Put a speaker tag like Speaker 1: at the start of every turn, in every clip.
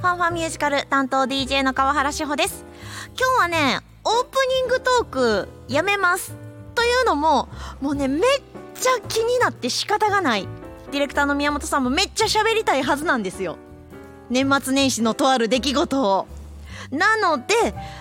Speaker 1: ファンファンミュージカル担当 DJ の川原志保です。今日はねオープニングトークやめますというのももうねめっちゃ気になって仕方がない。ディレクターの宮本さんもめっちゃ喋りたいはずなんですよ。年末年始のとある出来事を。なので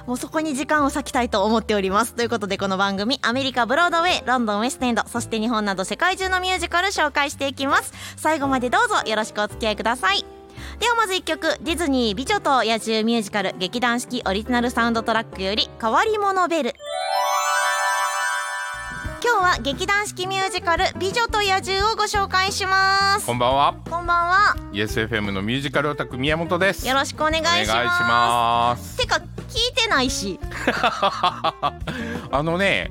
Speaker 1: もうそこに時間を割きたいと思っております。ということでこの番組アメリカブロードウェイロンドンウェストエンドそして日本など世界中のミュージカル紹介していきます。最後までどうぞよろしくお付き合いください。ではまず1曲ディズニー美女と野獣ミュージカル劇団四季オリジナルサウンドトラックより変わり者ベル今日は劇団四季ミュージカル美女と野獣をご紹介します。
Speaker 2: こんばんは。
Speaker 1: こんばんは。
Speaker 2: YesFM のミュージカルオタク宮本です。
Speaker 1: よろしくお願いします。
Speaker 2: お願いします。
Speaker 1: てか聞いてないし。
Speaker 2: あのね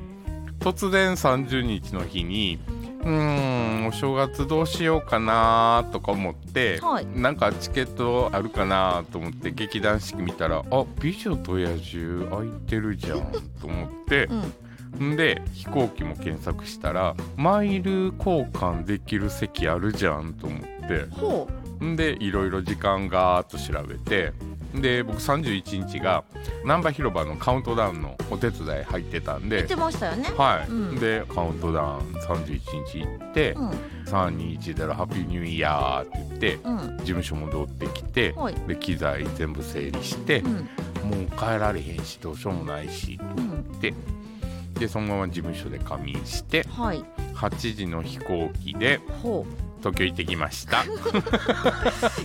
Speaker 2: 突然30日の日にうーんお正月どうしようかなとか思って、
Speaker 1: はい。
Speaker 2: なんかチケットあるかなと思って劇団四季見たらあ美女と野獣空いてるじゃんと思って
Speaker 1: う、ん。
Speaker 2: んで飛行機も検索したらマイル交換できる席あるじゃんと思って
Speaker 1: ほ
Speaker 2: んでいろいろ時間ガーッと調べてで僕31日が難波広場のカウントダウンのお手伝い入ってたんで。
Speaker 1: う言ってましたよね。
Speaker 2: はい、
Speaker 1: うん。
Speaker 2: でカウントダウン31日行って
Speaker 1: うん「
Speaker 2: 321でハッピーニューイヤー」って言って
Speaker 1: うん。
Speaker 2: 事務所戻ってきて
Speaker 1: はい。
Speaker 2: で機材全部整理して
Speaker 1: うん。
Speaker 2: もう帰られへんしどうしようもないし
Speaker 1: うん。
Speaker 2: ででそのまま事務所で仮眠して
Speaker 1: はい。
Speaker 2: 8時の飛行機で
Speaker 1: ほう
Speaker 2: 東京行ってきました。
Speaker 1: い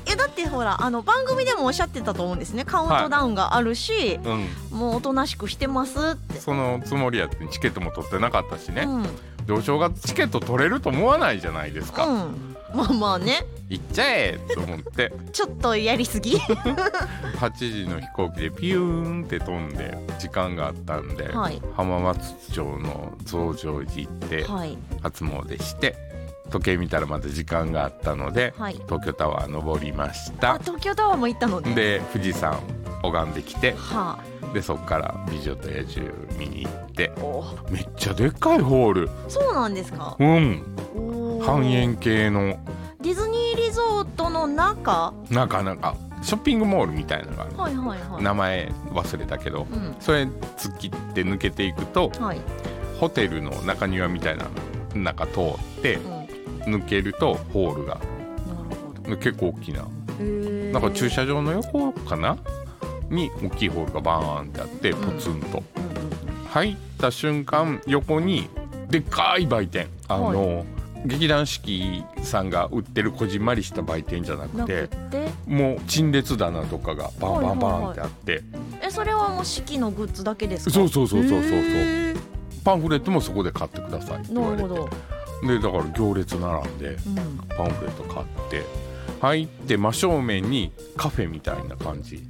Speaker 1: やだってほらあの番組でもおっしゃってたと思うんですね。カウントダウンがあるし、
Speaker 2: うん。
Speaker 1: もうおとなしくしてますって。
Speaker 2: そのつもりやってチケットも取ってなかったしね、
Speaker 1: うん、
Speaker 2: でお正月チケット取れると思わないじゃないですか、
Speaker 1: うん、まあまあね。
Speaker 2: 行っちゃえと思って。
Speaker 1: ちょっとやりすぎ。
Speaker 2: 8時の飛行機でピューンって飛んで時間があったんで、
Speaker 1: はい。
Speaker 2: 浜松町の増上寺行って
Speaker 1: はい。
Speaker 2: 初詣して時計見たらまた時間があったので、
Speaker 1: はい。
Speaker 2: 東京タワー登りまし
Speaker 1: あ
Speaker 2: た
Speaker 1: 東京タワーも行ったのね
Speaker 2: で富士山拝んできて
Speaker 1: は
Speaker 2: でそっから「美女と野獣」見に行って
Speaker 1: あお。
Speaker 2: めっちゃでっかいホール。
Speaker 1: そうなんですか？
Speaker 2: うん。
Speaker 1: おー。
Speaker 2: 半円形の。
Speaker 1: ディズニーリゾートの中？
Speaker 2: なかなかショッピングモールみたいなのがある。
Speaker 1: はいはいはい。
Speaker 2: 名前忘れたけど
Speaker 1: うん。
Speaker 2: それ突っ切って抜けていくと
Speaker 1: はい、
Speaker 2: ホテルの中庭みたいなの中通って
Speaker 1: うん、
Speaker 2: 抜けるとホールが。
Speaker 1: ほど。
Speaker 2: 結構大きな。なんか駐車場の横かな？に大きいホールがバーンってあって
Speaker 1: うん。
Speaker 2: ポツンと、入った瞬間横にでっかい売店。あの、劇団四季さんが売ってるこじんまりした売店じゃなく
Speaker 1: なく
Speaker 2: て？
Speaker 1: て
Speaker 2: もう陳列棚とかがバンバンバンってあって、
Speaker 1: えそれはもう四季のグッズだけですか？
Speaker 2: そうそうそうそうそうそう。パンフレットもそこで買ってくださいって言われて。
Speaker 1: なるほど、
Speaker 2: でだから行列並んで
Speaker 1: うん、
Speaker 2: パンフレット買って入って真正面にカフェみたいな感じ。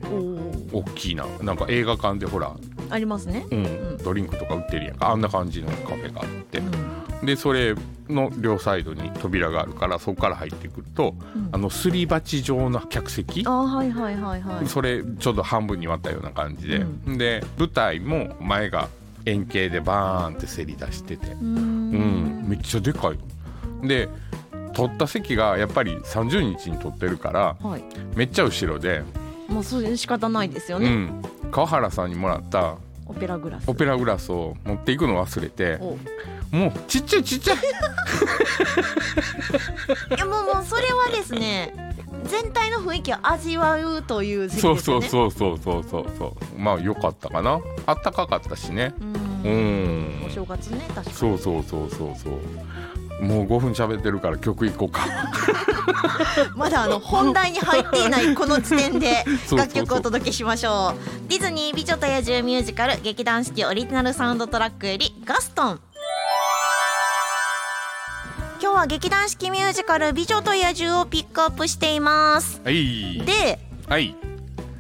Speaker 2: 大きいな。なんか映画館でほら、
Speaker 1: ありますね。
Speaker 2: うん。
Speaker 1: ん。
Speaker 2: ドリンクとか売ってるやんか。あんな感じのカフェがあって。
Speaker 1: うん。
Speaker 2: でそれの両サイドに扉があるからそこから入ってくると、
Speaker 1: うん。
Speaker 2: あのすり鉢状の客席。
Speaker 1: あはいはいはいはい。
Speaker 2: それちょうど半分に割ったような感じで、
Speaker 1: う
Speaker 2: で舞台も前が円形でバーンってせり出してて。
Speaker 1: う
Speaker 2: ん。
Speaker 1: ん。
Speaker 2: めっちゃでかい。で取った席がやっぱり30日に取ってるから
Speaker 1: はい。
Speaker 2: めっちゃ後ろで、
Speaker 1: まあそういう仕方ないですよね、
Speaker 2: うん、川原さんにもらった
Speaker 1: オペラグラス。
Speaker 2: オペラグラスを持っていくの忘れて
Speaker 1: お
Speaker 2: もうちっちゃいちっちゃい。
Speaker 1: いやもうもうそれはですね全体の雰囲気を味わうという時期
Speaker 2: そう
Speaker 1: ですよね。
Speaker 2: そうそうそうそうそうそう。まあよかったかな。あったかかったしね。
Speaker 1: う
Speaker 2: うん。ん
Speaker 1: お正月ね確かに。
Speaker 2: そうそうそうそうそう。もう5分喋ってるから曲いこうか。
Speaker 1: まだあの本題に入っていないこの時点で楽曲をお届けしましょう。ディズニー美女と野獣ミュージカル劇団四季オリジナルサウンドトラックよりガストン今日は劇団四季ミュージカル美女と野獣をピックアップしています。
Speaker 2: はい。
Speaker 1: で
Speaker 2: はい。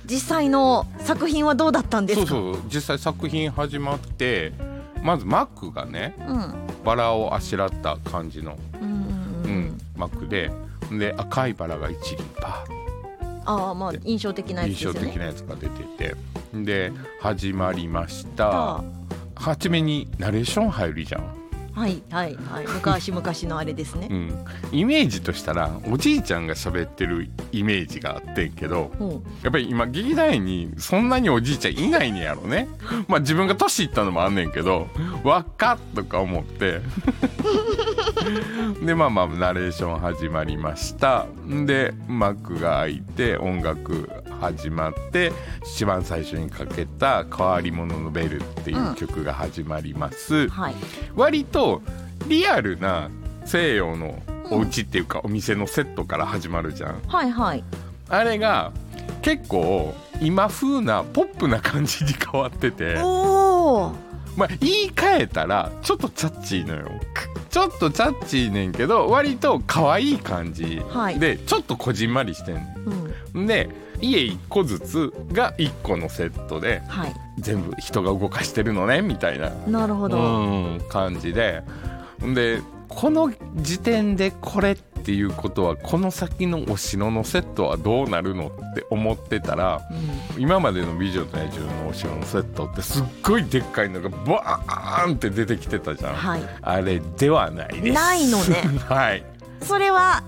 Speaker 1: 実際の作品はどうだったんですか？
Speaker 2: そうそう。実際作品始まってまずマックがね
Speaker 1: うん。
Speaker 2: バラをあしらった感じの、
Speaker 1: うんうん
Speaker 2: う
Speaker 1: うん。ん
Speaker 2: マックでで赤いバラが一輪パ
Speaker 1: ああまあ印象的な
Speaker 2: ー
Speaker 1: やつですよね。
Speaker 2: 印象的なやつが出てて。で始まりました。
Speaker 1: あ
Speaker 2: 初めにナレーション入るじゃん
Speaker 1: はいはいはい。昔々のあれですね。
Speaker 2: うん、イメージとしたらおじいちゃんが喋ってるイメージがあってんけど
Speaker 1: ほ
Speaker 2: やっぱり今劇団員にそんなにおじいちゃんいないねやろね。まあ自分が年いったのもあんねんけど若っとか思って。でまあまあナレーション始まりました。で幕が開いて音楽始まって一番最初にかけた「変わり者のベル」っていう曲が始まります、
Speaker 1: うはい。
Speaker 2: 割とリアルな西洋のお家っていうかお店のセットから始まるじゃん。
Speaker 1: はいはい。
Speaker 2: あれが結構今風なポップな感じに変わってて。まあ言い換えたらちょっとチャッチーのよ。ちょっとチャッチーねんけど割と可愛い感じ。
Speaker 1: はい。
Speaker 2: でちょっとこじんまりしてん。
Speaker 1: うん
Speaker 2: で家1個ずつが1個のセットで
Speaker 1: はい。
Speaker 2: 全部人が動かしてるのねみたいな
Speaker 1: なるほど、
Speaker 2: うん感じで。でこの時点でこれっていうことはこの先のお城のセットはどうなるのって思ってたら
Speaker 1: うん。
Speaker 2: 今までの「美女と野獣」のお城のセットってすっごいでっかいのがバーンって出てきてたじゃん、
Speaker 1: はい。
Speaker 2: あれではないです。
Speaker 1: ないのね。
Speaker 2: はい。
Speaker 1: それは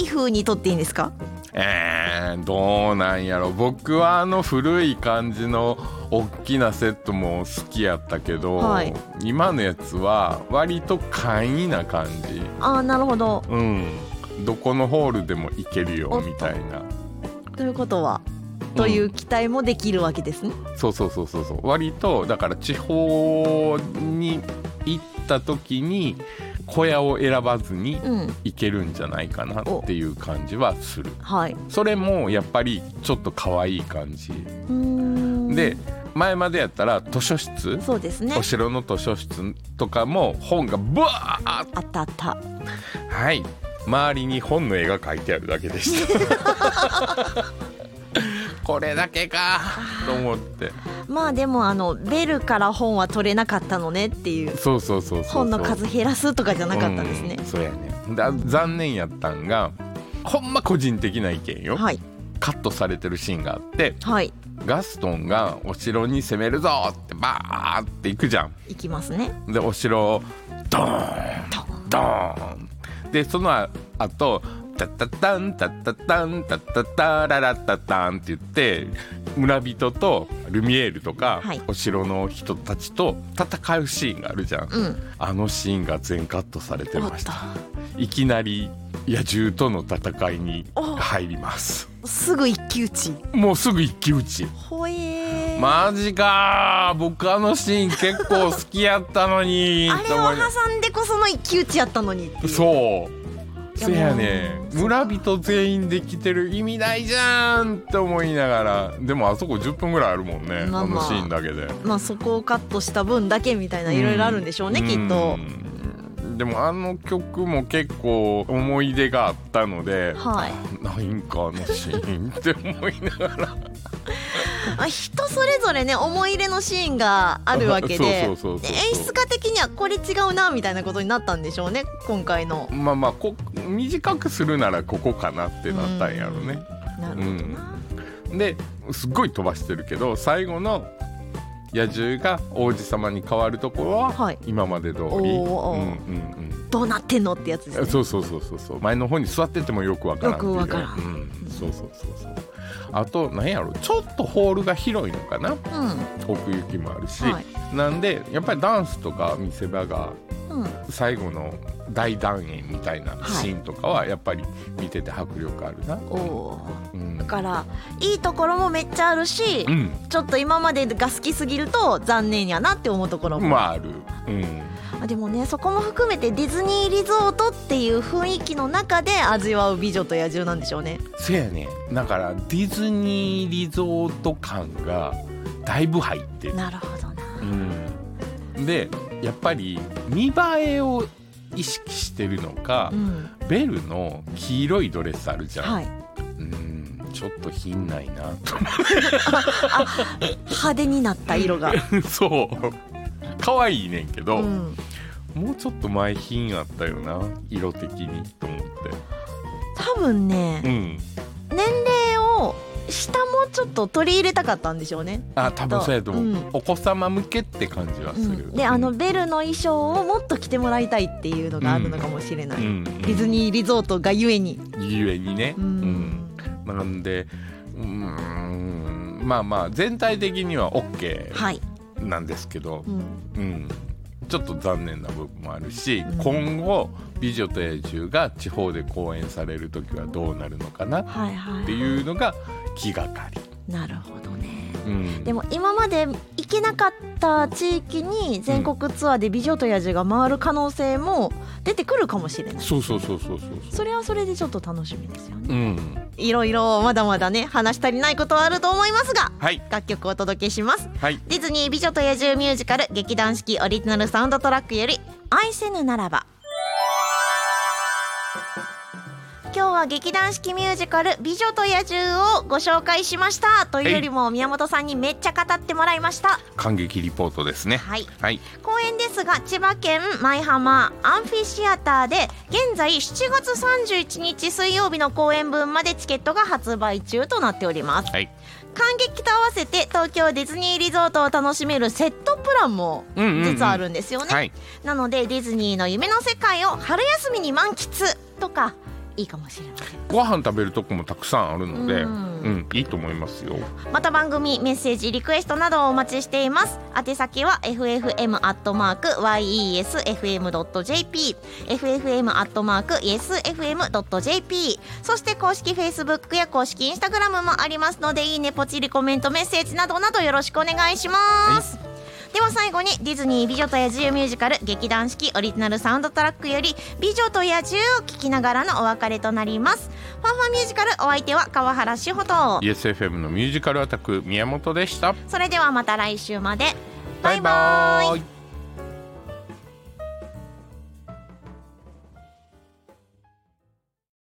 Speaker 1: いい風にとっていいんですか？
Speaker 2: えー、どうなんやろ。僕はあの古い感じの大きなセットも好きやったけど、
Speaker 1: はい。
Speaker 2: 今のやつは割と簡易な感じ。
Speaker 1: ああなるほど。
Speaker 2: うん。どこのホールでも行けるよみたいな。
Speaker 1: ということはという期待もできるわけですね、
Speaker 2: そうそうそうそうそう。割とだから地方に行った時に小屋を選ばずに
Speaker 1: うん。
Speaker 2: 行けるんじゃないかなっていう感じはする。
Speaker 1: はい。
Speaker 2: それもやっぱりちょっと可愛い感じ。で前までやったら図書室？
Speaker 1: そうですね。
Speaker 2: お城の図書室とかも本がブワーッ！
Speaker 1: あったあった。
Speaker 2: はい。周りに本の絵が描いてあるだけでした これだけか。と思って。
Speaker 1: まあでもあのベルから本は取れなかったのねっていう。
Speaker 2: そうそうそうそうそう。
Speaker 1: 本の数減らすとかじゃなかったんですね。
Speaker 2: うん、そうやね。だ残念やったんがほんま個人的な意見よ、
Speaker 1: はい。
Speaker 2: カットされてるシーンがあって
Speaker 1: はい。
Speaker 2: ガストンがお城に攻めるぞってバーって行くじゃん。
Speaker 1: いきますね。
Speaker 2: でお城をドーン
Speaker 1: と
Speaker 2: ドーン。でそのあとタッタッタンタッタッタンタッタッタララッタッタンって言って村人とルミエールとか、
Speaker 1: はい。
Speaker 2: お城の人たちと戦うシーンがあるじゃん、
Speaker 1: うん。
Speaker 2: あのシーンが全カットされてました。いきなり野獣との戦いに入ります。
Speaker 1: とすぐ一騎打ち。
Speaker 2: もうすぐ一騎打ち。
Speaker 1: ほえー
Speaker 2: マジかー。僕あのシーン結構好きやったのに
Speaker 1: あれを挟んでこその一騎打ちやったのにっていう。
Speaker 2: そうせやね村人全員で来てる意味ないじゃんって思いながらでもあそこ10分ぐらいあるもんね、
Speaker 1: まあまあ。
Speaker 2: あのシーンだけで。
Speaker 1: まあそこをカットした分だけみたいないろいろあるんでしょうね、きっと。
Speaker 2: うんでもあの曲も結構思い出があったので、
Speaker 1: はい。
Speaker 2: ないんかあのシーンって思いながら。
Speaker 1: あ人それぞれね思い入れのシーンがあるわけで演出家的にはこれ違うなみたいなことになったんでしょうね今回の。
Speaker 2: まあまあこ短くするならここかなってなったんやろね、
Speaker 1: なるほどな、
Speaker 2: ですっごい飛ばしてるけど最後の野獣が王子様に変わるところは
Speaker 1: はい。
Speaker 2: 今まで通り、
Speaker 1: おー
Speaker 2: うんうん
Speaker 1: どうなってんのってやつですね。
Speaker 2: うんそうそうそうそうそう。前の方に座っててもよくわからん
Speaker 1: よくわからん。
Speaker 2: うん、そうそうそうそう。あと何やろ。ちょっとホールが広いのかな。
Speaker 1: うん。
Speaker 2: 奥行きもあるし、
Speaker 1: はい。
Speaker 2: なんでやっぱりダンスとか見せ場が
Speaker 1: うん
Speaker 2: 最後の大団円みたいなシーンとかはやっぱり見てて迫力あるな、うん。
Speaker 1: だからいいところもめっちゃあるし、
Speaker 2: うん。
Speaker 1: ちょっと今までが好きすぎると残念やなって思うところも、
Speaker 2: まあある。うん。
Speaker 1: あでもねそこも含めてディズニーリゾートっていう雰囲気の中で味わう美女と野獣なんでしょうね。
Speaker 2: せやね。だからディズニーリゾート感がだいぶ入ってる、
Speaker 1: なるほどな。
Speaker 2: うん、でやっぱり見栄えを意識してるのか
Speaker 1: う、ん。
Speaker 2: ベルの黄色いドレスあるじゃん、
Speaker 1: はい。
Speaker 2: うんちょっと品ないなと
Speaker 1: 派手になった色が、
Speaker 2: そう。可愛いねんけど、
Speaker 1: うん、
Speaker 2: もうちょっと前品あったよな色的にと思って。
Speaker 1: 多分ね
Speaker 2: うん
Speaker 1: ちょっと取り入れたかったんでしょうね。
Speaker 2: あ多分そうやと思う、
Speaker 1: うん。
Speaker 2: お子様向けって感じはする、
Speaker 1: うん、であのベルの衣装をもっと着てもらいたいっていうのがあるのかもしれない、
Speaker 2: うん
Speaker 1: ディズニーリゾートがゆえに。
Speaker 2: ゆえにね、
Speaker 1: う
Speaker 2: うん。んなんでうーんまあまあ全体的には OK
Speaker 1: はい、
Speaker 2: なんですけど、
Speaker 1: うん、
Speaker 2: うん、ちょっと残念な部分もあるし、
Speaker 1: うん。
Speaker 2: 今後「美女と野獣」が地方で公演される時はどうなるのかなっ
Speaker 1: はいはい。
Speaker 2: ていうのが気がかり。
Speaker 1: なるほどね。
Speaker 2: うん、
Speaker 1: でも今まで行けなかった地域に全国ツアーで「美女と野獣」が回る可能性も出てくるかもしれない。
Speaker 2: そうそうそうそうそう
Speaker 1: それはそれでちょっと楽しみですよね。
Speaker 2: うん。
Speaker 1: いろいろまだまだね話し足りないことはあると思いますが
Speaker 2: はい。
Speaker 1: 楽曲をお届けします。
Speaker 2: はい。
Speaker 1: ディズニー美女と野獣ミュージカル劇団四季オリジナルサウンドトラックより愛せぬならばは劇団四季ミュージカル美女と野獣をご紹介しました。というよりも宮本さんにめっちゃ語ってもらいました。
Speaker 2: 感激リポートですね。
Speaker 1: はい。
Speaker 2: はい。
Speaker 1: 公演ですが千葉県舞浜アンフィシアターで現在7月31日水曜日の公演分までチケットが発売中となっております。
Speaker 2: はい。
Speaker 1: 感激と合わせて東京ディズニーリゾートを楽しめるセットプランも実はあるんですよね、
Speaker 2: はい。
Speaker 1: なのでディズニーの夢の世界を春休みに満喫とかいいかもしれません。
Speaker 2: ご飯食べるとこもたくさんあるので
Speaker 1: う
Speaker 2: うんん、いいと思いますよ。
Speaker 1: また番組メッセージリクエストなどをお待ちしています。宛先は ffm.yesfm.jp ffm.yesfm.jp そして公式 Facebook や公式 Instagram もありますのでいいねポチリコメントメッセージなどなどよろしくお願いします、では最後にディズニー美女と野獣ミュージカル劇団四季オリジナルサウンドトラックより美女と野獣を聴きながらのお別れとなります。ファンファンミュージカルお相手は川原志穂と。
Speaker 2: YesFM のミュージカルアタック宮本でした。
Speaker 1: それではまた来週まで。
Speaker 2: バイバーイ